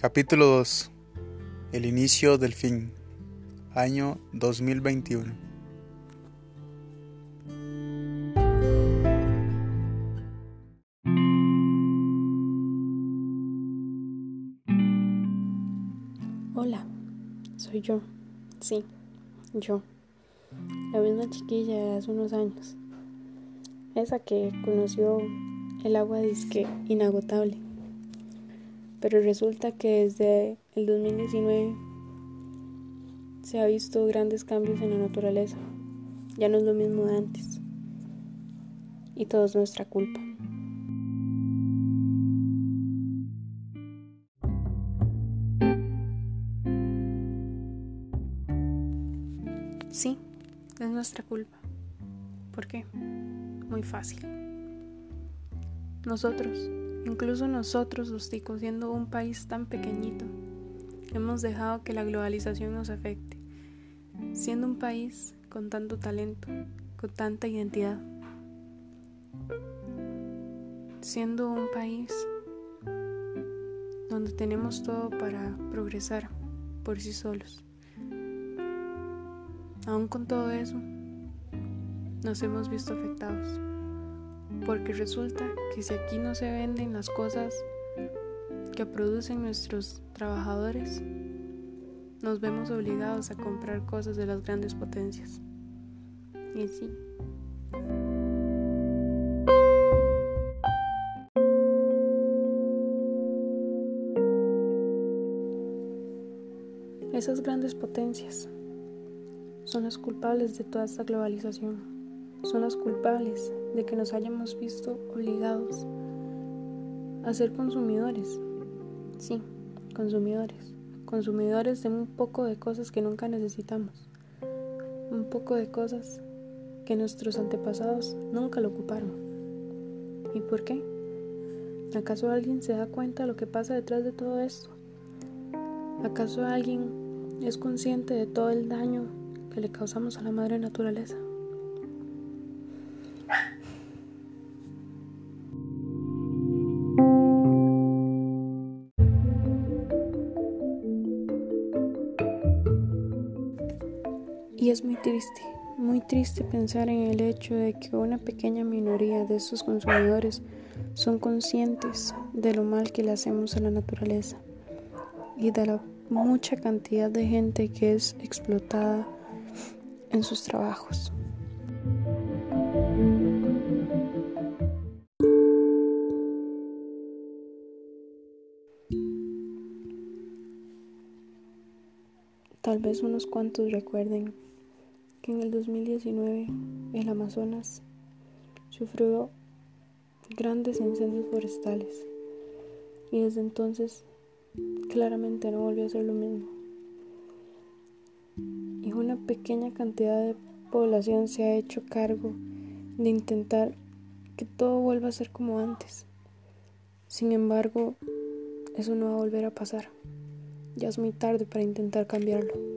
Capítulo 2. El inicio del fin. Año 2021. Hola, soy yo. Sí, yo. La misma chiquilla de hace unos años. Esa que conoció el agua disque inagotable pero resulta que desde el 2019 se ha visto grandes cambios en la naturaleza. Ya no es lo mismo de antes. Y todo es nuestra culpa. Sí, es nuestra culpa. ¿Por qué? Muy fácil. Nosotros, Incluso nosotros, los ticos, siendo un país tan pequeñito, hemos dejado que la globalización nos afecte. Siendo un país con tanto talento, con tanta identidad. Siendo un país donde tenemos todo para progresar por sí solos. Aún con todo eso, nos hemos visto afectados porque resulta que si aquí no se venden las cosas que producen nuestros trabajadores, nos vemos obligados a comprar cosas de las grandes potencias. Y sí. Esas grandes potencias son las culpables de toda esta globalización son las culpables de que nos hayamos visto obligados a ser consumidores. Sí, consumidores. Consumidores de un poco de cosas que nunca necesitamos. Un poco de cosas que nuestros antepasados nunca lo ocuparon. ¿Y por qué? ¿Acaso alguien se da cuenta de lo que pasa detrás de todo esto? ¿Acaso alguien es consciente de todo el daño que le causamos a la madre naturaleza? Y es muy triste, muy triste pensar en el hecho de que una pequeña minoría de estos consumidores son conscientes de lo mal que le hacemos a la naturaleza y de la mucha cantidad de gente que es explotada en sus trabajos. Tal vez unos cuantos recuerden en el 2019 el Amazonas sufrió grandes incendios forestales y desde entonces claramente no volvió a ser lo mismo. Y una pequeña cantidad de población se ha hecho cargo de intentar que todo vuelva a ser como antes. Sin embargo, eso no va a volver a pasar. Ya es muy tarde para intentar cambiarlo.